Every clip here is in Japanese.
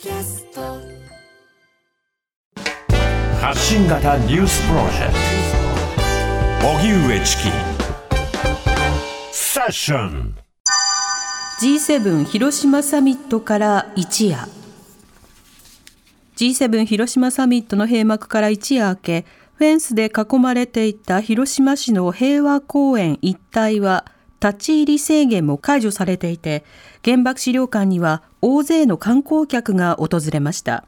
キャスト。発信型ニュースプロジェクト。荻上チキ。セッション。G7 広島サミットから一夜。G7 広島サミットの閉幕から一夜明けフェンスで囲まれていた広島市の平和公園一帯は立ち入り制限も解除されていて原爆資料館には大勢の観光客が訪れました。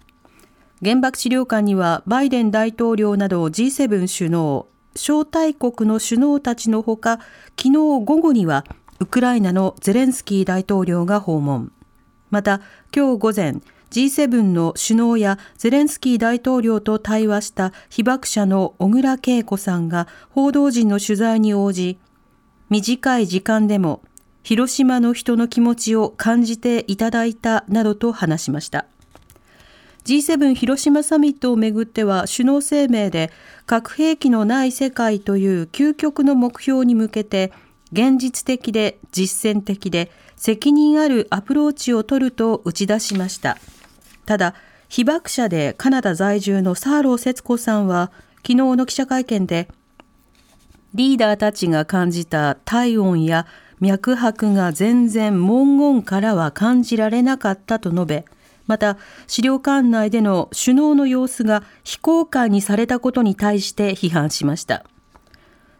原爆資料館にはバイデン大統領など G7 首脳招待国の首脳たちのほか昨日午後にはウクライナのゼレンスキー大統領が訪問。また今日午前 G7 の首脳やゼレンスキー大統領と対話した被爆者の小倉恵子さんが報道陣の取材に応じ短い時間でも広島の人の気持ちを感じていただいたなどと話しました。G7 広島サミットをめぐっては首脳声明で核兵器のない世界という究極の目標に向けて現実的で実践的で責任あるアプローチを取ると打ち出しました。ただ被爆者でカナダ在住のサーロー節子さんは昨日の記者会見でリーダーたちが感じた体温や脈拍が全然文言からは感じられなかったと述べまた資料館内での首脳の様子が非公開にされたことに対して批判しました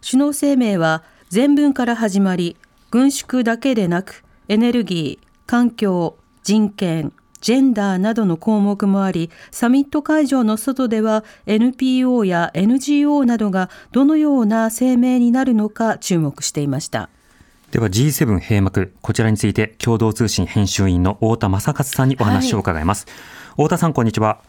首脳声明は全文から始まり軍縮だけでなくエネルギー環境人権ジェンダーなどの項目もあり、サミット会場の外では NPO や NGO などがどのような声明になるのか注目していました。では G7 閉幕、こちらについて共同通信編集員の太田正勝さんにお話を伺います。はい、太田さん、こんにちは。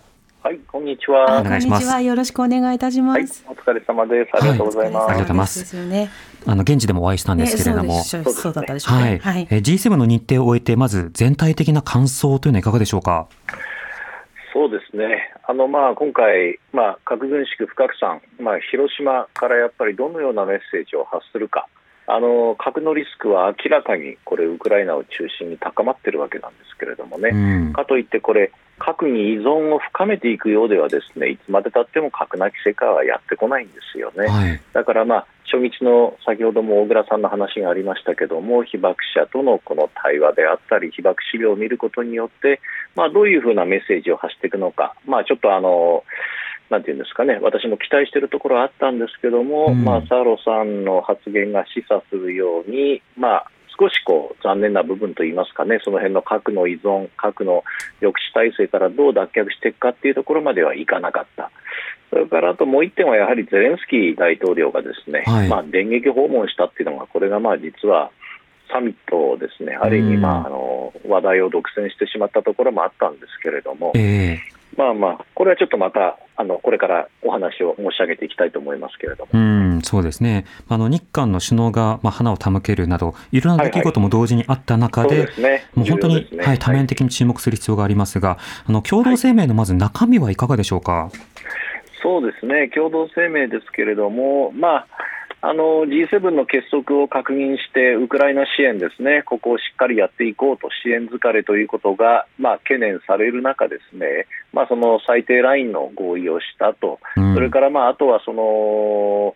はい、こんにちは。お願いします。よろしくお願いいたします。はい、お疲れ様です。ありがとうございます。はい、ありがとうございます。ね、あの現地でもお会いしたんですけれども、ね、そうそうだったでしょう、ね、はい。え G7 の日程を終えてまず全体的な感想というのはいかがでしょうか？そうですね。あのまあ今回まあ核軍縮不拡散、まあ広島からやっぱりどのようなメッセージを発するか。あの核のリスクは明らかにこれウクライナを中心に高まっているわけなんですけれどもね、うん、かといってこれ核に依存を深めていくようではですねいつまでたっても核なき世界はやってこないんですよね、はい、だからまあ初日の先ほども小倉さんの話がありましたけども被爆者とのこの対話であったり被爆資料を見ることによって、まあ、どういうふうなメッセージを発していくのか、まあ、ちょっとあのなんていうんですかね、私も期待しているところはあったんですけども、うん、まあ、サーロさんの発言が示唆するように、まあ、少しこう残念な部分といいますかね、その辺の核の依存、核の抑止体制からどう脱却していくかっていうところまではいかなかった。それからあともう一点はやはりゼレンスキー大統領がですね、はい、まあ電撃訪問したっていうのが、これがまあ実はサミットをですね、ある意味まああの話題を独占してしまったところもあったんですけれども、えーまあまあ、これはちょっとまた、あのこれからお話を申し上げていきたいと思いますけれども。うんそうですね、あの日韓の首脳が、まあ、花を手向けるなど、いろんな出来事も同時にあった中で、もう本当に、ね、はい、多面的に注目する必要がありますが、あの共同声明のまず中身はいかがでしょうか？そうですね、共同声明ですけれども、まあ、あの G7 の結束を確認して、ウクライナ支援ですね、ここをしっかりやっていこうと、支援疲れということが、まあ、懸念される中、ですね、まあ、その最低ラインの合意をしたと、それからまああとはその、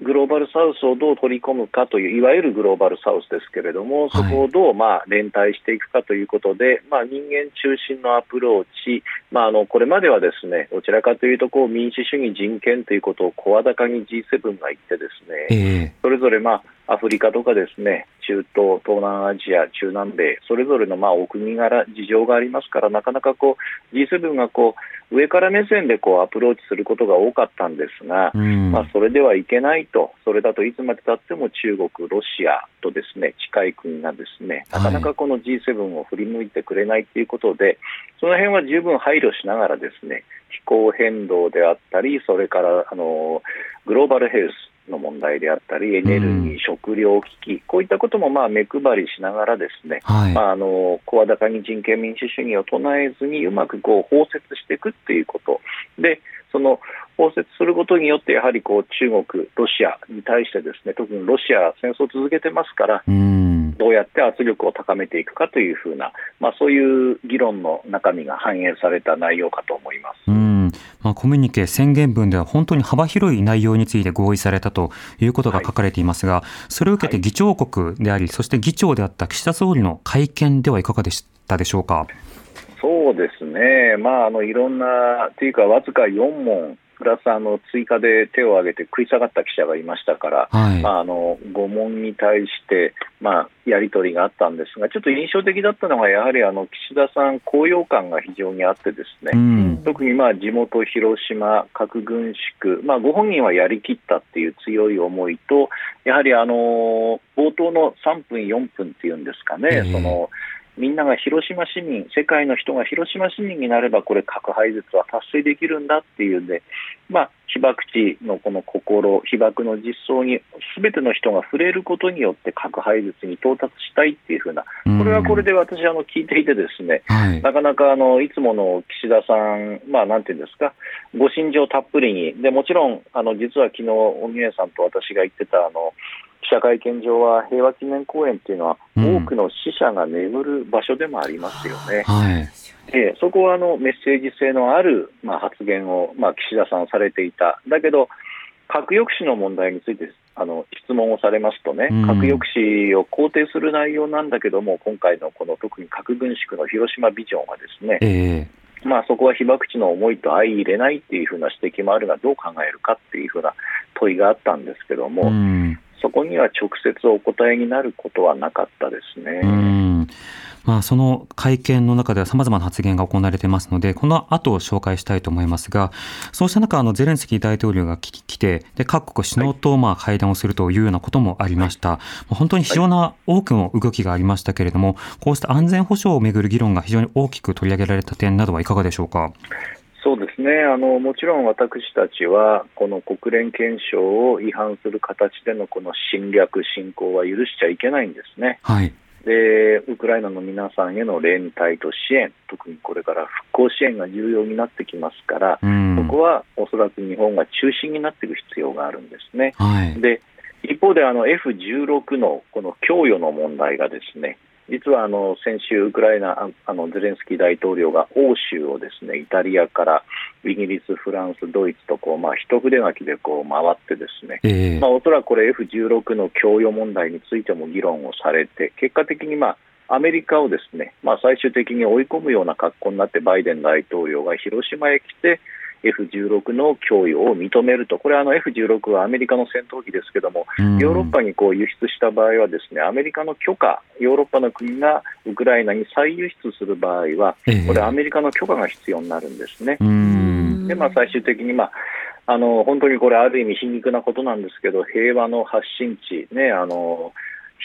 グローバルサウスをどう取り込むかという、いわゆるグローバルサウスですけれども、そこをどうまあ連帯していくかということで、まあ、人間中心のアプローチ、まあ、あのこれまではですねどちらかというとこう民主主義、人権ということを声高に G7 が言ってですね、それぞれまあアフリカとかですね中東、東南アジア、中南米、それぞれのまあお国柄、事情がありますから、なかなかこう G7 がこう上から目線でこうアプローチすることが多かったんですが、うん、まあ、それではいけないと、それだといつまでたっても中国、ロシアとですね近い国がですねなかなかこの G7 を振り向いてくれないということで、はい、その辺は十分配慮しながらですね気候変動であったり、それからあのグローバルヘルス、の問題であったり、エネルギー、うん、食料危機、こういったこともまあ目配りしながら、ですね、はい、まあ、あの声高に人権民主主義を唱えずに、うまくこう包摂していくっていうこと、でその包摂することによって、やはりこう中国、ロシアに対して、ですね特にロシア、戦争を続けてますから、うん。どうやって圧力を高めていくかというふうな、まあ、そういう議論の中身が反映された内容かと思います。うんまあ、コミュニケ宣言文では本当に幅広い内容について合意されたということが書かれていますが、はい、それを受けて議長国であり、そして議長であった岸田総理の会見ではいかがでしたでしょうか？そうですね、まあ、あのいろんな、というか、わずか4問プラスあの追加で手を挙げて食い下がった記者がいましたから、はい、まあ、あの5問に対して、まあ、やり取りがあったんですが、ちょっと印象的だったのが、やはりあの岸田さん、高揚感が非常にあって、ですね、うん、特にまあ地元、広島、核軍縮、まあ、ご本人はやりきったっていう強い思いと、やはりあの冒頭の3分、4分っていうんですかね、えー、そのみんなが広島市民、世界の人が広島市民になれば、これ、核廃絶は達成できるんだっていうんで、まあ、被爆地のこの心、被爆の実相に、すべての人が触れることによって、核廃絶に到達したいっていうふうな、これはこれで私、あの聞いていて、ですね、はい、なかなかあのいつもの岸田さん、まあ、なんていうんですか、ご心情たっぷりに、でもちろん、あの実は昨日お宮さんと私が言ってた、あの記者会見場は平和記念公園っていうのは、多くの死者が眠る場所でもありますよね。うんはい、えそこはあのメッセージ性のある、まあ、発言を、まあ、岸田さんされていた、だけど、核抑止の問題についてあの質問をされますとね、核抑止を肯定する内容なんだけども、今回のこの特に核軍縮の広島ビジョンはですね、えー、まあ、そこは被爆地の思いと相入れないっていうふうな指摘もあるが、どう考えるかっていうふうな問いがあったんですけども、そこには直接お答えになることはなかったですね。まあ、その会見の中ではさまざまな発言が行われていますので、この後を紹介したいと思いますが、そうした中、あのゼレンスキー大統領が来て、で各国首脳とまあ会談をするというようなこともありました。はい、本当に非常な多くの動きがありましたけれども、こうした安全保障をめぐる議論が非常に大きく取り上げられた点などはいかがでしょうか？そうですねあのもちろん私たちは、この国連憲章を違反する形でのこの侵略、侵攻は許しちゃいけないんですね。はいでウクライナの皆さんへの連帯と支援、特にこれから復興支援が重要になってきますから、うん、そこはおそらく日本が中心になっていく必要があるんですね。はい、で一方であの F16 のこの供与の問題がですね実はあの先週、ウクライナあのゼレンスキー大統領が欧州をですねイタリアからイギリス、フランス、ドイツとこう、まあ、一筆書きでこう回ってですね、えー、まあ、おそらくこれ F16 の供与問題についても議論をされて結果的にまあアメリカをですね、まあ、最終的に追い込むような格好になってバイデン大統領が広島へ来て F16 の供与を認めると、これはあの F16 はアメリカの戦闘機ですけども、ヨーロッパにこう輸出した場合は、ですねアメリカの許可、ヨーロッパの国がウクライナに再輸出する場合は、これ、アメリカの許可が必要になるんですね。でまあ、最終的に、まああの本当にこれ、ある意味皮肉なことなんですけど、平和の発信地、ね、あの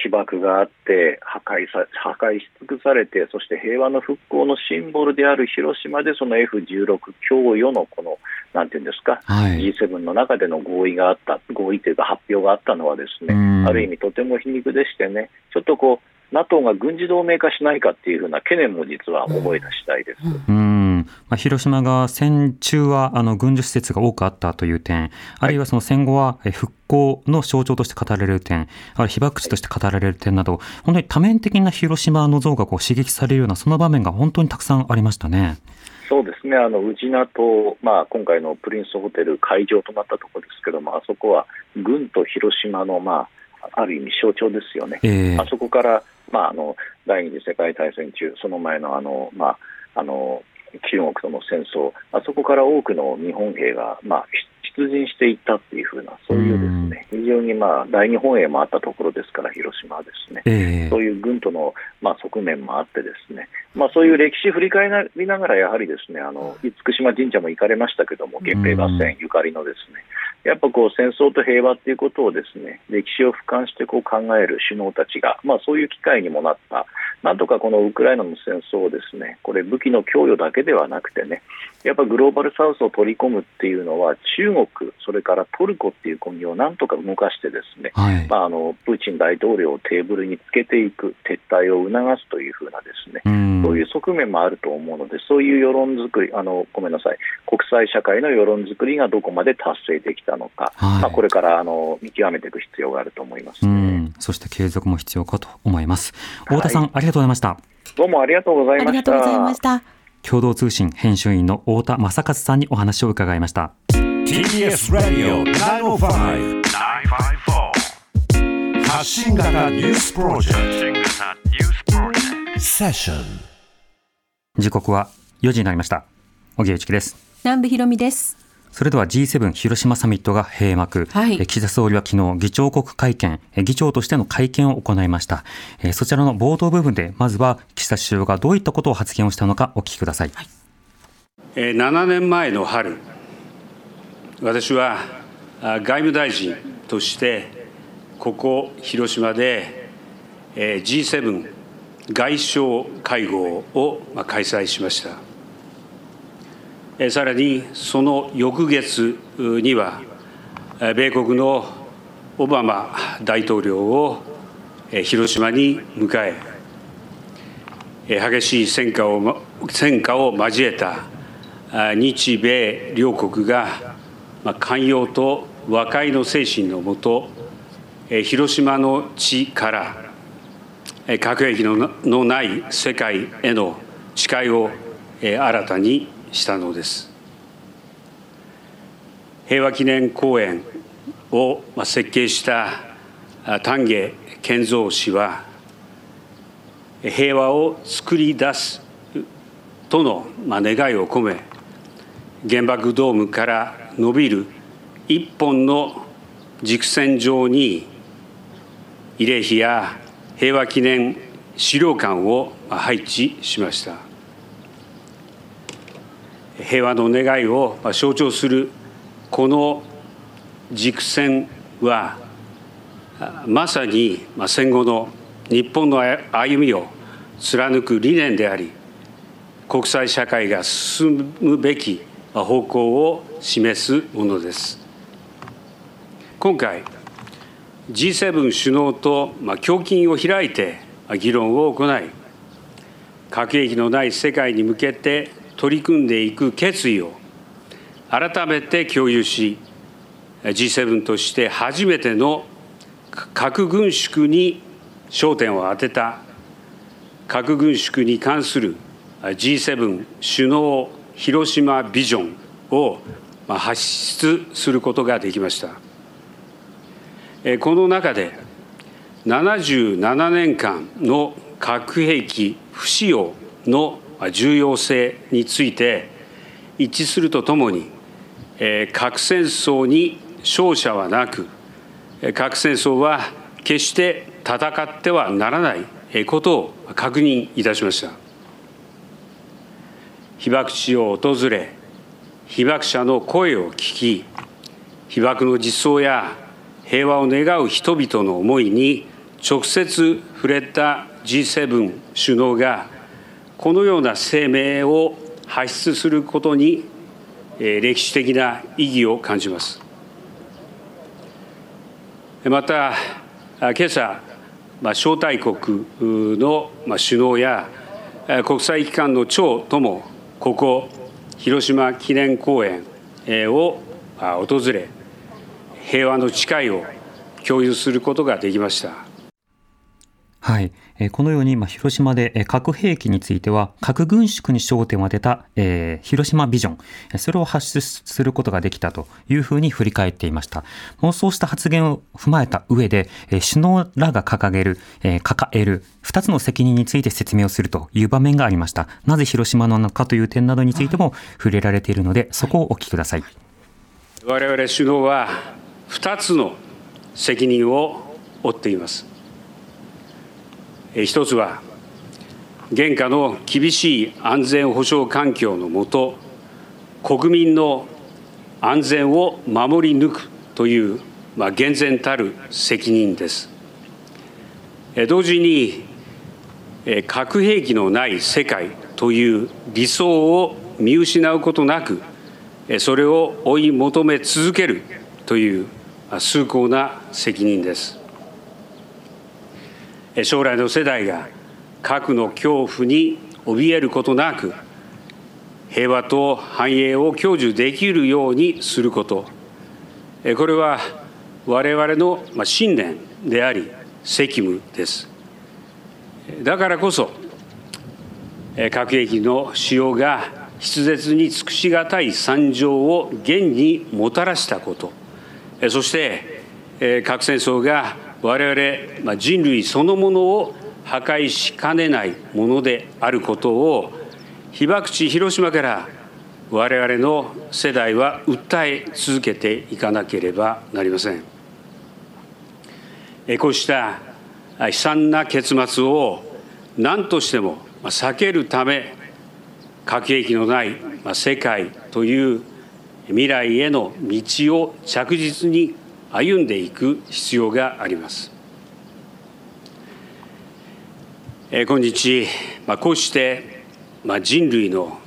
被爆があって破壊さ破壊し尽くされてそして平和の復興のシンボルである広島でその F16 供与のこのなんていうんですか、はい、G7 の中での合意があった合意というか発表があったのはですねある意味とても皮肉でしてねちょっとこう NATO が軍事同盟化しないかっていうふうな懸念も実は覚えた次第です。うん。まあ、広島が戦中はあの軍需施設が多くあったという点、あるいはその戦後は復興の象徴として語られる点、あるいは被爆地として語られる点など、本当に多面的な広島の像がこう刺激されるような、その場面が本当にたくさんありましたね。そうですね、あの宇品と、まあ、今回のプリンスホテル会場となったところですけども、あそこは軍と広島の、まあ、ある意味象徴ですよね。えー、あそこから、まあ、あの第二次世界大戦中、その前のあの、まあ、あの中国との戦争、あそこから多くの日本兵が、まあ、出陣していったっていうふうな、そういうですね、非常にまあ大日本営もあったところですから、広島はですね、えー、そういう軍とのまあ側面もあってですね、まあそういう歴史振り返りながら、やはりですね、あの厳島神社も行かれましたけども、源平合戦ゆかりのですね、やっぱこう戦争と平和っていうことをですね、歴史を俯瞰してこう考える首脳たちが、まあそういう機会にもなったなんとかこのウクライナの戦争をですねこれ武器の供与だけではなくてねやっぱグローバルサウスを取り込むっていうのは中国、それからトルコっていう国をなんとか動かしてですね、はい、まあ、あのプーチン大統領をテーブルにつけていく撤退を促すというふうなですね、うそういう側面もあると思うのでそういう世論作りあのごめんなさい国際社会の世論作りがどこまで達成できたのか、はい、まあ、これからあの見極めていく必要があると思います、ね、そして継続も必要かと思います。太田さん、はい、ありがとうございました。どうもありがとうございました。ありがとうございました。共同通信編集員の太田正和さんにお話を伺いました。TBS ラディオ905-954発信型ニュースプロジェクトセッション時刻は4時になりました。小木内です。南部ひろみです。それでは G7 広島サミットが閉幕、はい、岸田総理は昨日議長国会見議長としての会見を行いました。そちらの冒頭部分でまずは岸田首相がどういったことを発言をしたのかお聞きください、はい、7年前の春私は外務大臣としてここ広島で G7 外相会合を開催しましたさらにその翌月には、米国のオバマ大統領を広島に迎え、激しい戦火を戦火を交えた日米両国が寛容と和解の精神のもと、広島の地から核兵器のない世界への誓いを新たにしたのです平和記念公園を設計した丹下健三氏は平和を作り出すとの願いを込め原爆ドームから伸びる一本の軸線上に慰霊碑や平和記念資料館を配置しました。平和の願いを象徴するこの軸線はまさに戦後の日本の歩みを貫く理念であり国際社会が進むべき方向を示すものです。今回 G7 首脳と胸筋を開いて議論を行い核兵器のない世界に向けて取り組んでいく決意を改めて共有し G7 として初めての核軍縮に焦点を当てた核軍縮に関する G7 首脳広島ビジョンを発出することができました。この中で77年間の核兵器不使用の重要性について一致するとともに核戦争に勝者はなく核戦争は決して戦ってはならないことを確認いたしました。被爆地を訪れ被爆者の声を聞き被爆の実相や平和を願う人々の思いに直接触れた G7 首脳がこのような声明を発出することに歴史的な意義を感じます。また、今朝、招待国の首脳や国際機関の長とも、ここ、広島記念公園を訪れ、平和の誓いを共有することができました。はい。このように、まあ、広島で核兵器については、核軍縮に焦点を当てた、え、広島ビジョン、それを発出することができたというふうに振り返っていました。もうそうした発言を踏まえた上で、首脳らが掲げる、えー、抱える二つの責任について説明をするという場面がありました。なぜ広島なのかという点などについても触れられているので、そこをお聞きください。我々首脳は二つの責任を負っています。一つは現下の厳しい安全保障環境のもと国民の安全を守り抜くという、まあ、厳然たる責任です。同時に核兵器のない世界という理想を見失うことなくそれを追い求め続けるという崇高な責任です。将来の世代が核の恐怖に怯えることなく平和と繁栄を享受できるようにすること。これは我々の信念であり責務です。だからこそ核兵器の使用が筆舌に尽くしがたい惨状を現にもたらしたこと。そして核戦争が我々人類そのものを破壊しかねないものであることを被爆地広島から我々の世代は訴え続けていかなければなりません。こうした悲惨な結末を何としても避けるため核兵器のない世界という未来への道を着実に歩んでいく必要があります。今日こうして人類の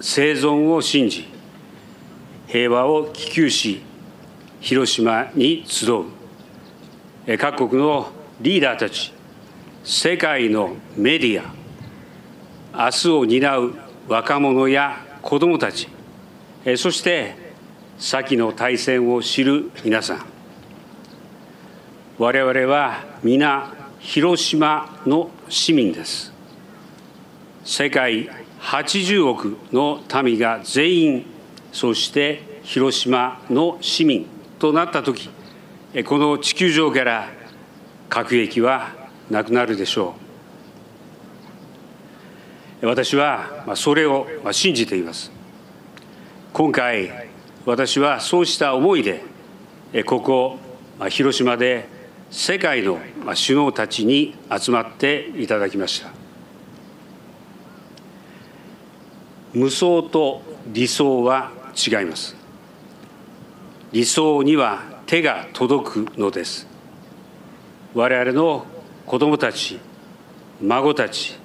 生存を信じ平和を希求し広島に集う各国のリーダーたち世界のメディア明日を担う若者や子どもたちそして先の大戦を知る皆さん。我々は皆広島の市民です。世界80億の民が全員そして広島の市民となった時この地球上から核兵器はなくなるでしょう。私はそれを信じています。今回私はそうした思いでここ広島で世界の首脳たちに集まっていただきました。無双と理想は違います。理想には手が届くのです。我々の子どもたち孫たち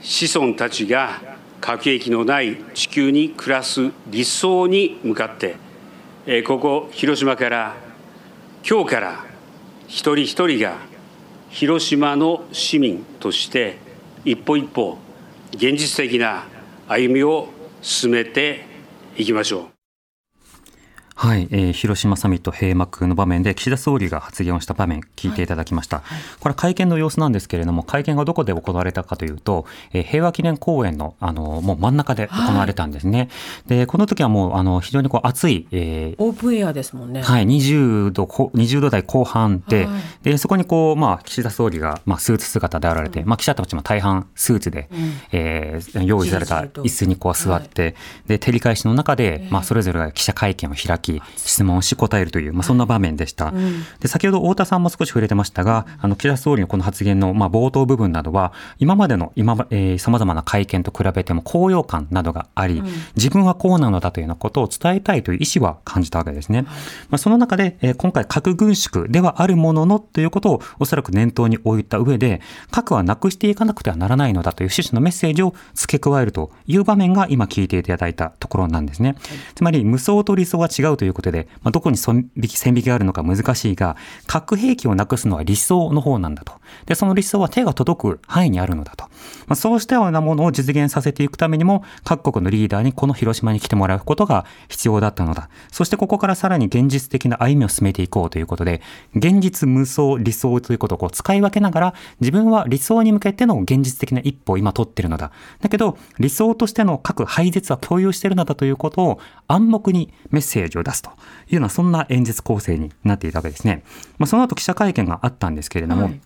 子孫たちが核兵器のない地球に暮らす理想に向かってここ広島から今日から一人一人が広島の市民として一歩一歩現実的な歩みを進めていきましょう。はい、えー、広島サミット閉幕の場面で岸田総理が発言をした場面聞いていただきました、はい。はい、これ会見の様子なんですけれども会見がどこで行われたかというと、えー、平和記念公園のあのもう真ん中で行われたんですね、はい、でこの時はもうあの非常にこう暑い、えー、オープンエアですもんね。はい20度20度台後半で,、でそこにこうまあ岸田総理がまあスーツ姿で現れて、うん、まあ記者たちも大半スーツで、うん、えー、用意された椅子にこう座って、で照り返しの中で、まあそれぞれが記者会見を開きき質問をし答えるという、まあ、そんな場面でした、で先ほど太田さんも少し触れてましたがあの岸田総理のこの発言の、まあ、冒頭部分などは今までの今、えまざまな会見と比べても高揚感などがあり、自分はこうなのだというようなことを伝えたいという意思は感じたわけですね、まあ、その中で、えー、今回核軍縮ではあるもののということをおそらく念頭に置いた上で核はなくしていかなくてはならないのだという趣旨のメッセージを付け加えるという場面が今聞いていただいたところなんですね、つまり無双と理想は違うということで、まあ、どこに線引き、線引きがあるのか難しいが、核兵器をなくすのは理想の方なんだと。で、その理想は手が届く範囲にあるのだと。まあ、そうしたようなものを実現させていくためにも、各国のリーダーにこの広島に来てもらうことが必要だったのだ。そしてここからさらに現実的な歩みを進めていこうということで、現実無双、理想ということをこう使い分けながら、自分は理想に向けての現実的な一歩を今取ってるのだ。だけど、理想としての核廃絶は共有してるのだということを暗黙にメッセージを出すというような、そんな演説構成になっていたわけですね。まあ、その後記者会見があったんですけれども、はい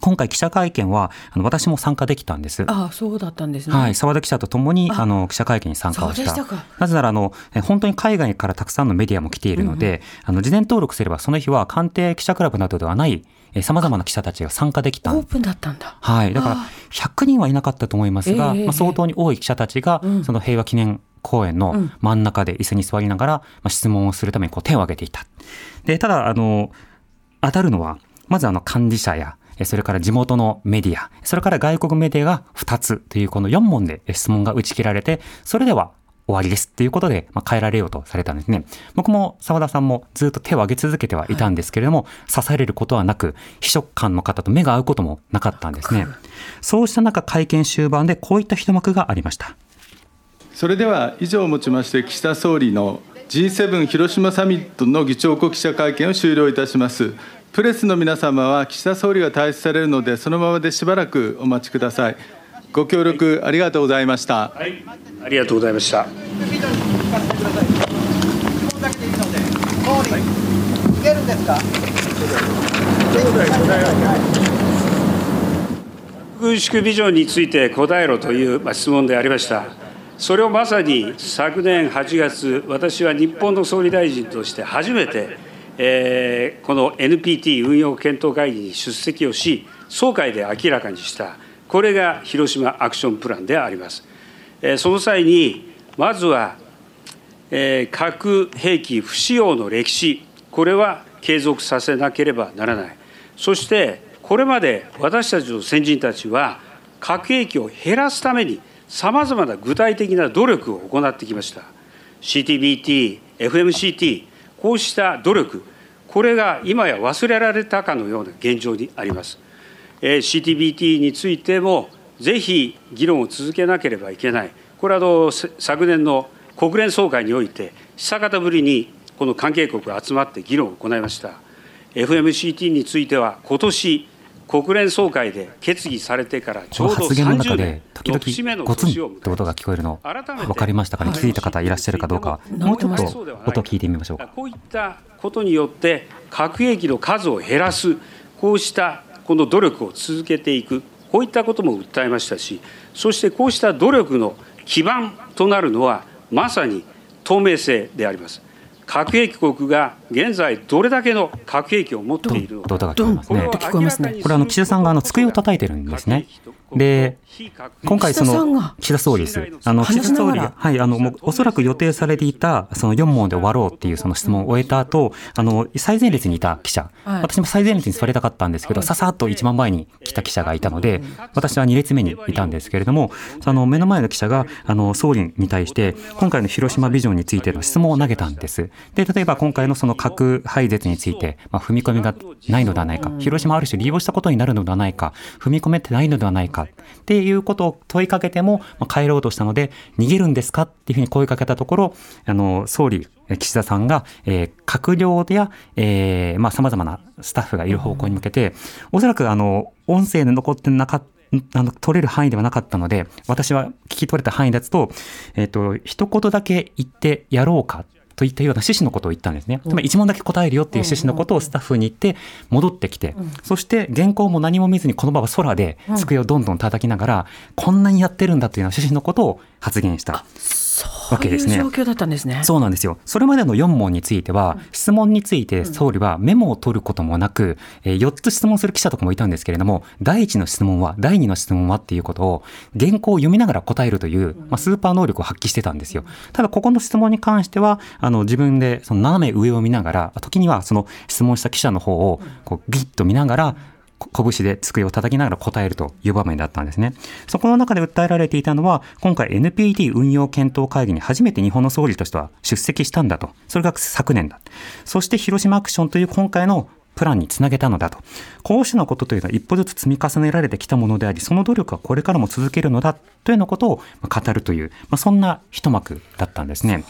今回記者会見はあの私も参加できたんです。ああそうだったんですね。はい、澤田記者とともにあの記者会見に参加をした。なぜならあの本当に海外からたくさんのメディアも来ているので、うんうん、あの事前登録すればその日は官邸記者クラブなどではないさまざまな記者たちが参加できた。オープンだったんだ。はい、だから100人はいなかったと思いますが、えー、まあ、相当に多い記者たちが、その平和記念公園の真ん中で椅子に座りながら、まあ、質問をするためにこう手を挙げていた。で、ただ、あの、当たるのは、まずあの幹事社やそれから地元のメディア、それから外国メディアが2つというこの4問で質問が打ち切られて、それでは終わりですっていうことで、まあ、変えられようとされたんですね。僕も澤田さんもずっと手を挙げ続けてはいたんですけれども、はい、支えれることはなく、秘書官の方と目が合うこともなかったんですね。そうした中、会見終盤でこういった一幕がありました。それでは以上をもちまして岸田総理の G7 広島サミットの議長国記者会見を終了いたします。プレスの皆様は岸田総理が退出されるので、そのままでしばらくお待ちください。ご協力ありがとうございました。はい、ありがとうございました。軍縮ビジョンについて答えろという質問でありました。それをまさに昨年8月、私は日本の総理大臣として初めて、えー、この NPT 運用検討会議に出席をし、総会で明らかにした。これが広島アクションプランであります。その際に、まずは核兵器不使用の歴史、これは継続させなければならない。そして、これまで私たちの先人たちは、核兵器を減らすために、さまざまな具体的な努力を行ってきました。CTBT、FMCT、こうした努力、これが今や忘れられたかのような現状にあります。CTBT についても、ぜひ議論を続けなければいけない、これはの昨年の国連総会において、久方ぶりにこの関係国が集まって議論を行いました。FMCT については、今年国連総会で決議されてからちょうど30年、時々ゴツンって音が聞こえるの、分かりましたかね、気づいた方いらっしゃるかどうか、もうちょっと音を聞いてみましょうか。こういったことによって、核兵器の数を減らす、こうしたこの努力を続けていく、こういったことも訴えましたし、そしてこうした努力の基盤となるのは、まさに透明性であります。核兵器国が現在どれだけの核兵器を持っているのか。これあの岸田さんがあの机を叩いてるんですね。で、今回その岸田総理です。あの岸田総理、はい、あのもうおそらく予定されていたその4問で終わろうっていうその質問を終えた後、あの最前列にいた記者、はい、私も最前列に座りたかったんですけど、ささっと一番前に来た記者がいたので、私は2列目にいたんですけれども、あの目の前の記者があの総理に対して今回の広島ビジョンについての質問を投げたんです。で、例えば今回のその核廃絶について、まあ、踏み込みがないのではないか、広島ある種利用したことになるのではないか、踏み込めてないのではないか。っていうことを問いかけても、まあ、帰ろうとしたので、逃げるんですかっていうふうに声かけたところ、あの、総理、岸田さんが、えー、閣僚や、えー、まあ、様々なスタッフがいる方向に向けて、おそらくあの、音声で残ってなかったあの、取れる範囲ではなかったので、私は聞き取れた範囲だと、えっ、ー、と、一言だけ言ってやろうかといったような趣旨のことを言ったんですね。つまり一問だけ答えるよっていう趣旨のことをスタッフに言って戻ってきて、そして原稿も何も見ずにこの場は空で机をどんどん叩きながら、こんなにやってるんだというような趣旨のことを発言した。わけですね。そういう状況だったんですね。そうなんですよ。それまでの4問については、質問について総理はメモを取ることもなく、えー、4つ質問する記者とかもいたんですけれども、第1の質問は、第2の質問はっていうことを、原稿を読みながら答えるという、まあ、スーパー能力を発揮してたんですよ。ただ、ここの質問に関しては、あの、自分でその斜め上を見ながら、時にはその質問した記者の方を、こう、ギッと見ながら、拳で机を叩きながら答えるという場面だったんですね。そこの中で訴えられていたのは、今回 NPT 運用検討会議に初めて日本の総理としては出席したんだと。それが昨年だ。そして広島アクションという今回のプランにつなげたのだと。こうしたことというのは一歩ずつ積み重ねられてきたものであり、その努力はこれからも続けるのだというようなことを語るという、まあ、そんな一幕だったんですね。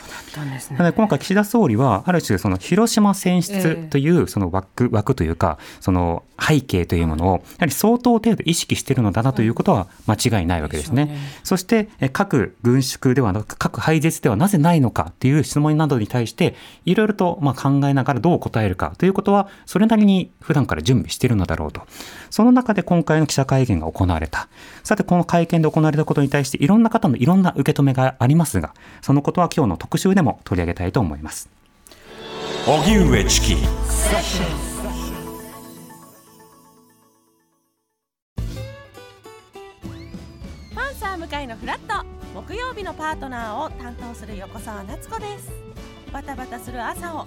なので今回岸田総理は、ある種その広島選出というその枠,、枠というか、その背景というものを、やはり相当程度意識しているのだなということは間違いないわけですね。そして、各軍縮ではなく、核廃絶ではなぜないのかっていう質問などに対して、いろいろとまあ考えながらどう答えるかということは、それなりに普段から準備しているのだろうと。その中で今回の記者会見が行われた。さて、この会見で行われたことに対していろんな方のいろんな受け止めがありますが、そのことは今日の特集でも取り上げたいと思います。荻上チキパンサー向かいのフラット木曜日のパートナーを担当する横澤夏子ですバタバタする朝を